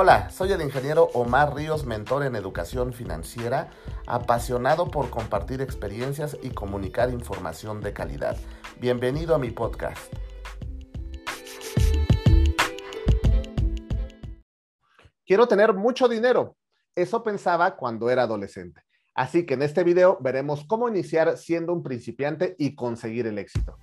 Hola, soy el ingeniero Omar Ríos, mentor en educación financiera, apasionado por compartir experiencias y comunicar información de calidad. Bienvenido a mi podcast. Quiero tener mucho dinero. Eso pensaba cuando era adolescente. Así que en este video veremos cómo iniciar siendo un principiante y conseguir el éxito.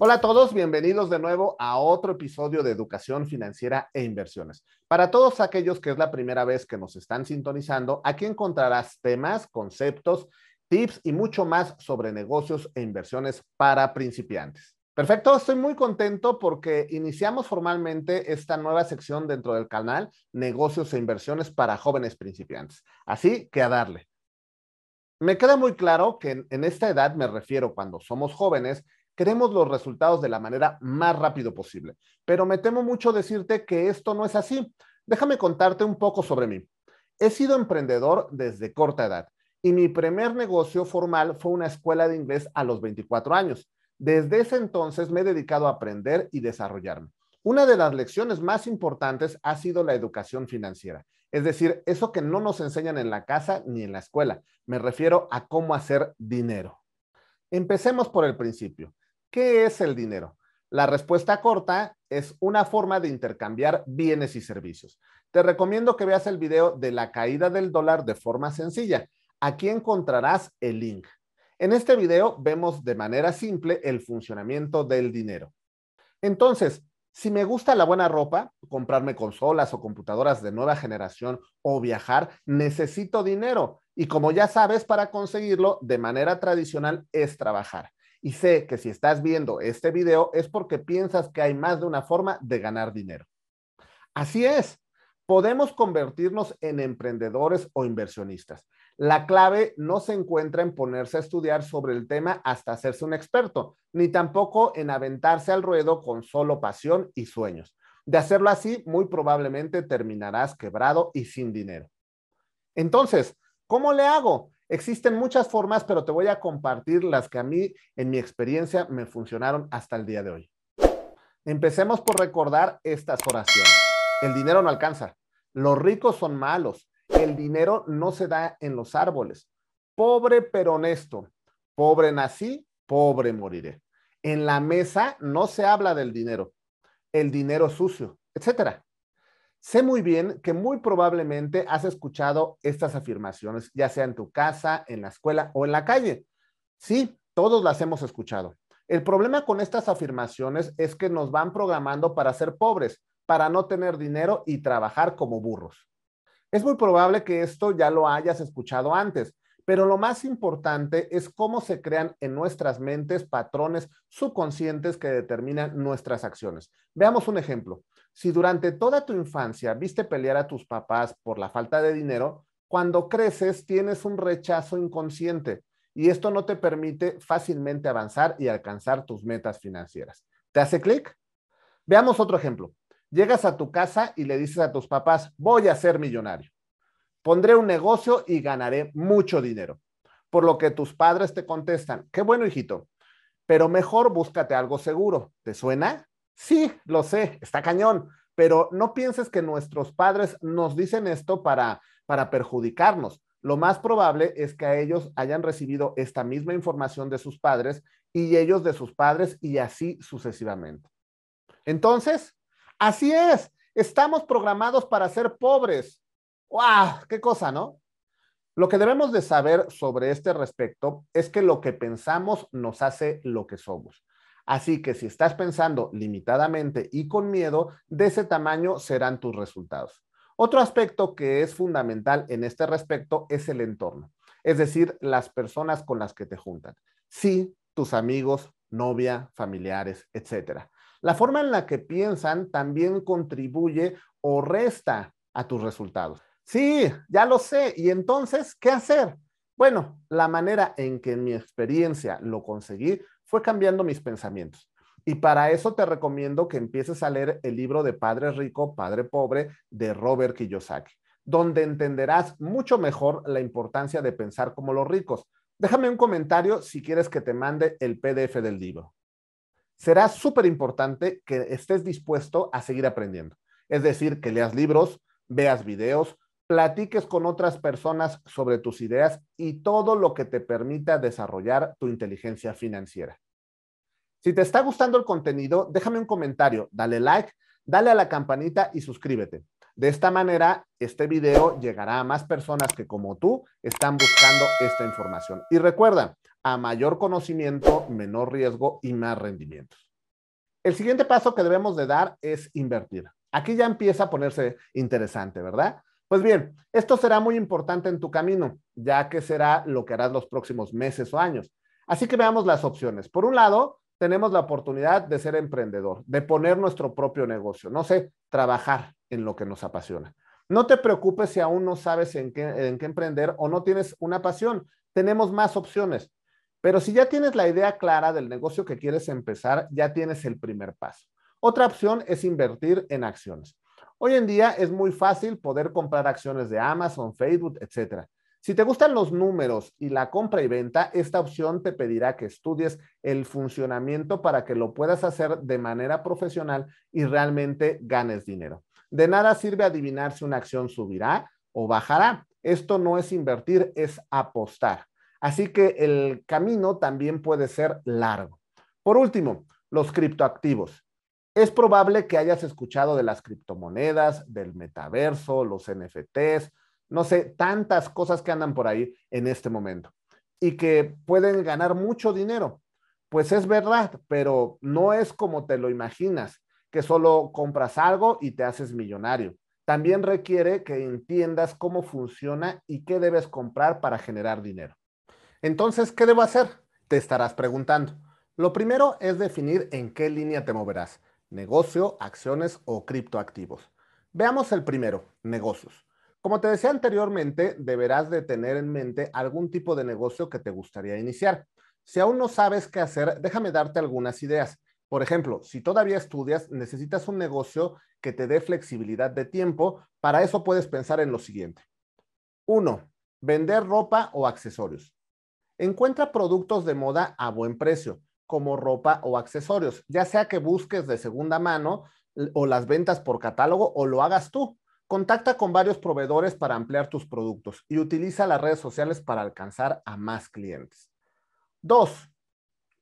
Hola a todos, bienvenidos de nuevo a otro episodio de Educación Financiera e Inversiones. Para todos aquellos que es la primera vez que nos están sintonizando, aquí encontrarás temas, conceptos, tips y mucho más sobre negocios e inversiones para principiantes. Perfecto, estoy muy contento porque iniciamos formalmente esta nueva sección dentro del canal Negocios e Inversiones para jóvenes principiantes. Así que a darle. Me queda muy claro que en, esta edad me refiero cuando somos jóvenes queremos los resultados de la manera más rápido posible. Pero me temo mucho decirte que esto no es así. Déjame contarte un poco sobre mí. He sido emprendedor desde corta edad y mi primer negocio formal fue una escuela de inglés a los 24 años. Desde ese entonces me he dedicado a aprender y desarrollarme. Una de las lecciones más importantes ha sido la educación financiera, es decir, eso que no nos enseñan en la casa ni en la escuela. Me refiero a cómo hacer dinero. Empecemos por el principio. ¿Qué es el dinero? La respuesta corta es una forma de intercambiar bienes y servicios. Te recomiendo que veas el video de la caída del dólar de forma sencilla. Aquí encontrarás el link. En este video vemos de manera simple el funcionamiento del dinero. Entonces, si me gusta la buena ropa, comprarme consolas o computadoras de nueva generación o viajar, necesito dinero. Y como ya sabes, para conseguirlo de manera tradicional es trabajar. Y sé que si estás viendo este video es porque piensas que hay más de una forma de ganar dinero. Así es, podemos convertirnos en emprendedores o inversionistas. La clave no se encuentra en ponerse a estudiar sobre el tema hasta hacerse un experto, ni tampoco en aventarse al ruedo con solo pasión y sueños. De hacerlo así, muy probablemente terminarás quebrado y sin dinero. Entonces, ¿cómo le hago? Existen muchas formas, pero te voy a compartir las que a mí, en mi experiencia, me funcionaron hasta el día de hoy. Empecemos por recordar estas oraciones. El dinero no alcanza. Los ricos son malos. El dinero no se da en los árboles. Pobre pero honesto. Pobre nací, pobre moriré. En la mesa no se habla del dinero. El dinero sucio, etcétera. Sé muy bien que muy probablemente has escuchado estas afirmaciones, ya sea en tu casa, en la escuela o en la calle. Sí, todos las hemos escuchado. El problema con estas afirmaciones es que nos van programando para ser pobres, para no tener dinero y trabajar como burros. Es muy probable que esto ya lo hayas escuchado antes, pero lo más importante es cómo se crean en nuestras mentes patrones subconscientes que determinan nuestras acciones. Veamos un ejemplo. Si durante toda tu infancia viste pelear a tus papás por la falta de dinero, cuando creces tienes un rechazo inconsciente y esto no te permite fácilmente avanzar y alcanzar tus metas financieras. ¿Te hace clic? Veamos otro ejemplo. Llegas a tu casa y le dices a tus papás, voy a ser millonario pondré un negocio y ganaré mucho dinero. Por lo que tus padres te contestan, qué bueno, hijito, pero mejor búscate algo seguro. ¿Te suena? Sí, lo sé, está cañón, pero no pienses que nuestros padres nos dicen esto para, para perjudicarnos. Lo más probable es que a ellos hayan recibido esta misma información de sus padres y ellos de sus padres y así sucesivamente. Entonces, así es, estamos programados para ser pobres. ¡Wow! ¡Qué cosa, ¿no? Lo que debemos de saber sobre este respecto es que lo que pensamos nos hace lo que somos. Así que si estás pensando limitadamente y con miedo, de ese tamaño serán tus resultados. Otro aspecto que es fundamental en este respecto es el entorno, es decir, las personas con las que te juntan. Sí, tus amigos, novia, familiares, etcétera. La forma en la que piensan también contribuye o resta a tus resultados. Sí, ya lo sé. ¿Y entonces qué hacer? Bueno, la manera en que en mi experiencia lo conseguí fue cambiando mis pensamientos. Y para eso te recomiendo que empieces a leer el libro de Padre Rico, Padre Pobre de Robert Kiyosaki, donde entenderás mucho mejor la importancia de pensar como los ricos. Déjame un comentario si quieres que te mande el PDF del libro. será súper importante que estés dispuesto a seguir aprendiendo. Es decir, que leas libros, veas videos, platiques con otras personas sobre tus ideas y todo lo que te permita desarrollar tu inteligencia financiera. Si te está gustando el contenido, déjame un comentario, dale like, dale a la campanita y suscríbete. De esta manera, este video llegará a más personas que como tú están buscando esta información. Y recuerda, a mayor conocimiento, menor riesgo y más rendimientos. El siguiente paso que debemos de dar es invertir. Aquí ya empieza a ponerse interesante, ¿verdad? Pues bien, esto será muy importante en tu camino, ya que será lo que harás los próximos meses o años. Así que veamos las opciones. Por un lado, tenemos la oportunidad de ser emprendedor, de poner nuestro propio negocio, no sé, trabajar en lo que nos apasiona. No te preocupes si aún no sabes en qué, en qué emprender o no tienes una pasión. Tenemos más opciones. Pero si ya tienes la idea clara del negocio que quieres empezar, ya tienes el primer paso. Otra opción es invertir en acciones. Hoy en día es muy fácil poder comprar acciones de Amazon, Facebook, etc. Si te gustan los números y la compra y venta, esta opción te pedirá que estudies el funcionamiento para que lo puedas hacer de manera profesional y realmente ganes dinero. De nada sirve adivinar si una acción subirá o bajará. Esto no es invertir, es apostar. Así que el camino también puede ser largo. Por último, los criptoactivos. Es probable que hayas escuchado de las criptomonedas, del metaverso, los NFTs, no sé, tantas cosas que andan por ahí en este momento y que pueden ganar mucho dinero. Pues es verdad, pero no es como te lo imaginas, que solo compras algo y te haces millonario. También requiere que entiendas cómo funciona y qué debes comprar para generar dinero. Entonces, ¿qué debo hacer? Te estarás preguntando. Lo primero es definir en qué línea te moverás, negocio, acciones o criptoactivos. Veamos el primero, negocios. Como te decía anteriormente, deberás de tener en mente algún tipo de negocio que te gustaría iniciar. Si aún no sabes qué hacer, déjame darte algunas ideas. Por ejemplo, si todavía estudias, necesitas un negocio que te dé flexibilidad de tiempo. Para eso puedes pensar en lo siguiente. Uno, vender ropa o accesorios. Encuentra productos de moda a buen precio, como ropa o accesorios, ya sea que busques de segunda mano o las ventas por catálogo o lo hagas tú. Contacta con varios proveedores para ampliar tus productos y utiliza las redes sociales para alcanzar a más clientes. Dos,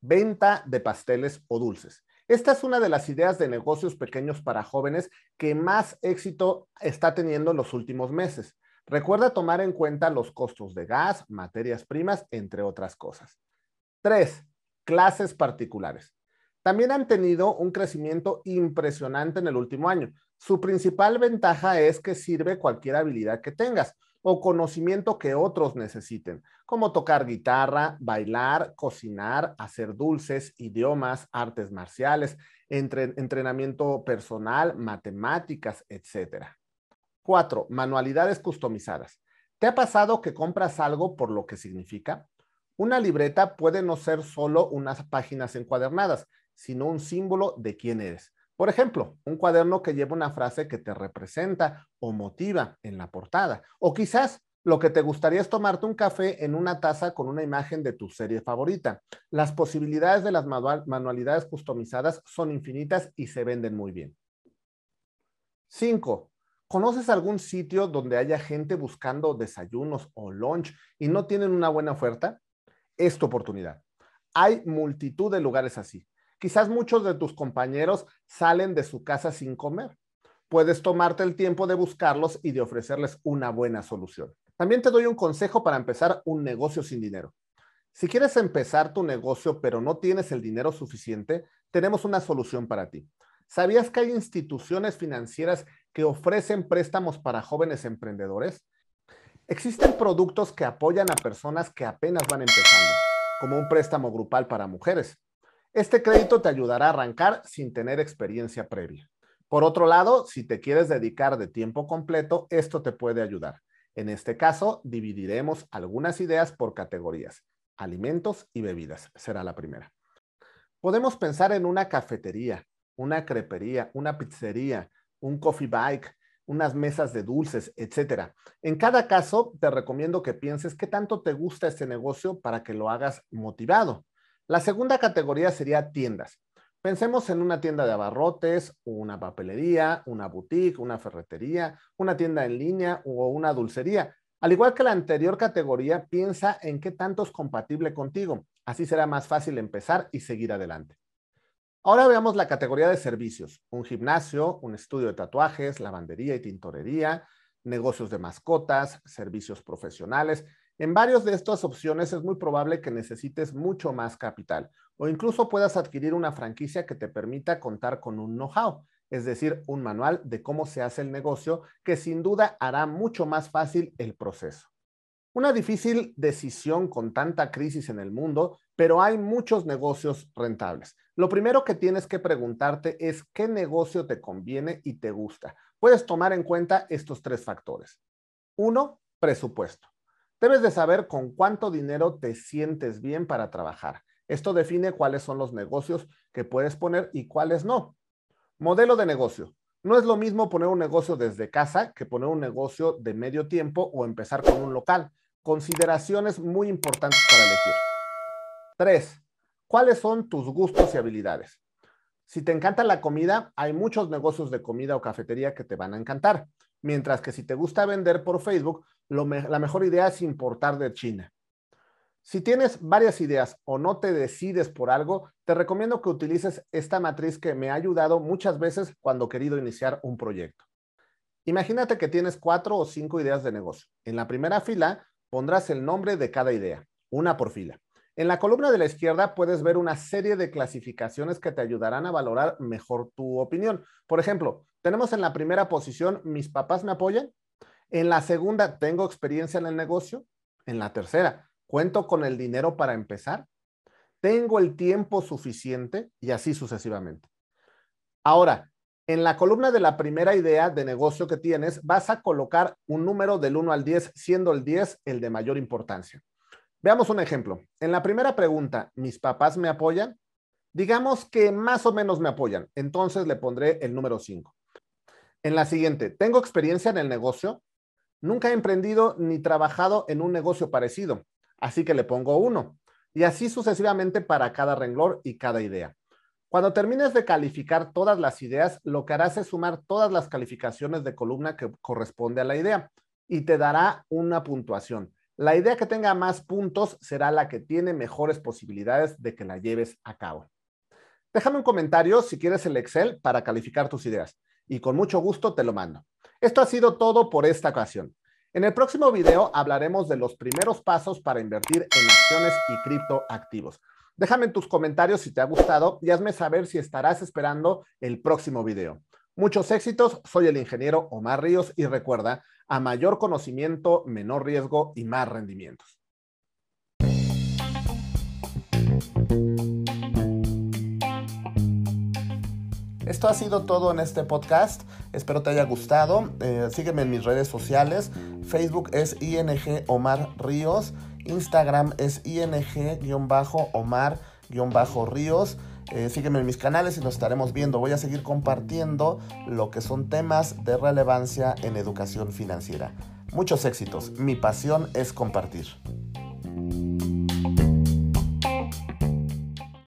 venta de pasteles o dulces. Esta es una de las ideas de negocios pequeños para jóvenes que más éxito está teniendo en los últimos meses. Recuerda tomar en cuenta los costos de gas, materias primas, entre otras cosas. Tres, clases particulares. También han tenido un crecimiento impresionante en el último año. Su principal ventaja es que sirve cualquier habilidad que tengas o conocimiento que otros necesiten, como tocar guitarra, bailar, cocinar, hacer dulces, idiomas, artes marciales, entrenamiento personal, matemáticas, etcétera. Cuatro, manualidades customizadas. ¿Te ha pasado que compras algo por lo que significa? Una libreta puede no ser solo unas páginas encuadernadas, sino un símbolo de quién eres. Por ejemplo, un cuaderno que lleva una frase que te representa o motiva en la portada. O quizás lo que te gustaría es tomarte un café en una taza con una imagen de tu serie favorita. Las posibilidades de las manualidades customizadas son infinitas y se venden muy bien. Cinco, ¿Conoces algún sitio donde haya gente buscando desayunos o lunch y no tienen una buena oferta? Es tu oportunidad. Hay multitud de lugares así. Quizás muchos de tus compañeros salen de su casa sin comer. Puedes tomarte el tiempo de buscarlos y de ofrecerles una buena solución. También te doy un consejo para empezar un negocio sin dinero. Si quieres empezar tu negocio pero no tienes el dinero suficiente, tenemos una solución para ti. ¿Sabías que hay instituciones financieras que ofrecen préstamos para jóvenes emprendedores? Existen productos que apoyan a personas que apenas van empezando, como un préstamo grupal para mujeres. Este crédito te ayudará a arrancar sin tener experiencia previa. Por otro lado, si te quieres dedicar de tiempo completo, esto te puede ayudar. En este caso, dividiremos algunas ideas por categorías. Alimentos y bebidas será la primera. Podemos pensar en una cafetería, una crepería, una pizzería, un coffee bike, unas mesas de dulces, etcétera. En cada caso, te recomiendo que pienses qué tanto te gusta este negocio para que lo hagas motivado. La segunda categoría sería tiendas. Pensemos en una tienda de abarrotes, una papelería, una boutique, una ferretería, una tienda en línea o una dulcería. Al igual que la anterior categoría, piensa en qué tanto es compatible contigo. Así será más fácil empezar y seguir adelante. Ahora veamos la categoría de servicios. Un gimnasio, un estudio de tatuajes, lavandería y tintorería, negocios de mascotas, servicios profesionales. En varios de estas opciones es muy probable que necesites mucho más capital o incluso puedas adquirir una franquicia que te permita contar con un know-how, es decir, un manual de cómo se hace el negocio que sin duda hará mucho más fácil el proceso. Una difícil decisión con tanta crisis en el mundo, pero hay muchos negocios rentables. Lo primero que tienes que preguntarte es qué negocio te conviene y te gusta. Puedes tomar en cuenta estos tres factores. Uno, presupuesto. Debes de saber con cuánto dinero te sientes bien para trabajar. Esto define cuáles son los negocios que puedes poner y cuáles no. Modelo de negocio. No es lo mismo poner un negocio desde casa que poner un negocio de medio tiempo o empezar con un local. Consideraciones muy importantes para elegir. Tres, ¿cuáles son tus gustos y habilidades? Si te encanta la comida, hay muchos negocios de comida o cafetería que te van a encantar. Mientras que si te gusta vender por Facebook, la mejor idea es importar de China. Si tienes varias ideas o no te decides por algo, te recomiendo que utilices esta matriz que me ha ayudado muchas veces cuando he querido iniciar un proyecto. Imagínate que tienes cuatro o cinco ideas de negocio. En la primera fila pondrás el nombre de cada idea, una por fila. En la columna de la izquierda puedes ver una serie de clasificaciones que te ayudarán a valorar mejor tu opinión. Por ejemplo, tenemos en la primera posición, mis papás me apoyan. En la segunda, tengo experiencia en el negocio. En la tercera, cuento con el dinero para empezar. Tengo el tiempo suficiente y así sucesivamente. Ahora, en la columna de la primera idea de negocio que tienes, vas a colocar un número del 1 al 10, siendo el 10 el de mayor importancia. Veamos un ejemplo. En la primera pregunta, ¿mis papás me apoyan? Digamos que más o menos me apoyan, entonces le pondré el número 5. En la siguiente, ¿tengo experiencia en el negocio? Nunca he emprendido ni trabajado en un negocio parecido, así que le pongo uno. Y así sucesivamente para cada renglón y cada idea. Cuando termines de calificar todas las ideas, lo que harás es sumar todas las calificaciones de columna que corresponde a la idea y te dará una puntuación. La idea que tenga más puntos será la que tiene mejores posibilidades de que la lleves a cabo. Déjame un comentario si quieres el Excel para calificar tus ideas y con mucho gusto te lo mando. Esto ha sido todo por esta ocasión. En el próximo video hablaremos de los primeros pasos para invertir en acciones y criptoactivos. Déjame en tus comentarios si te ha gustado y hazme saber si estarás esperando el próximo video. Muchos éxitos, soy el ingeniero Omar Ríos y recuerda, a mayor conocimiento, menor riesgo y más rendimientos. Esto ha sido todo en este podcast. Espero te haya gustado. Eh, sígueme en mis redes sociales. Facebook es ING Omar Ríos. Instagram es ING-Omar-Ríos. Eh, sígueme en mis canales y nos estaremos viendo. Voy a seguir compartiendo lo que son temas de relevancia en educación financiera. Muchos éxitos. Mi pasión es compartir.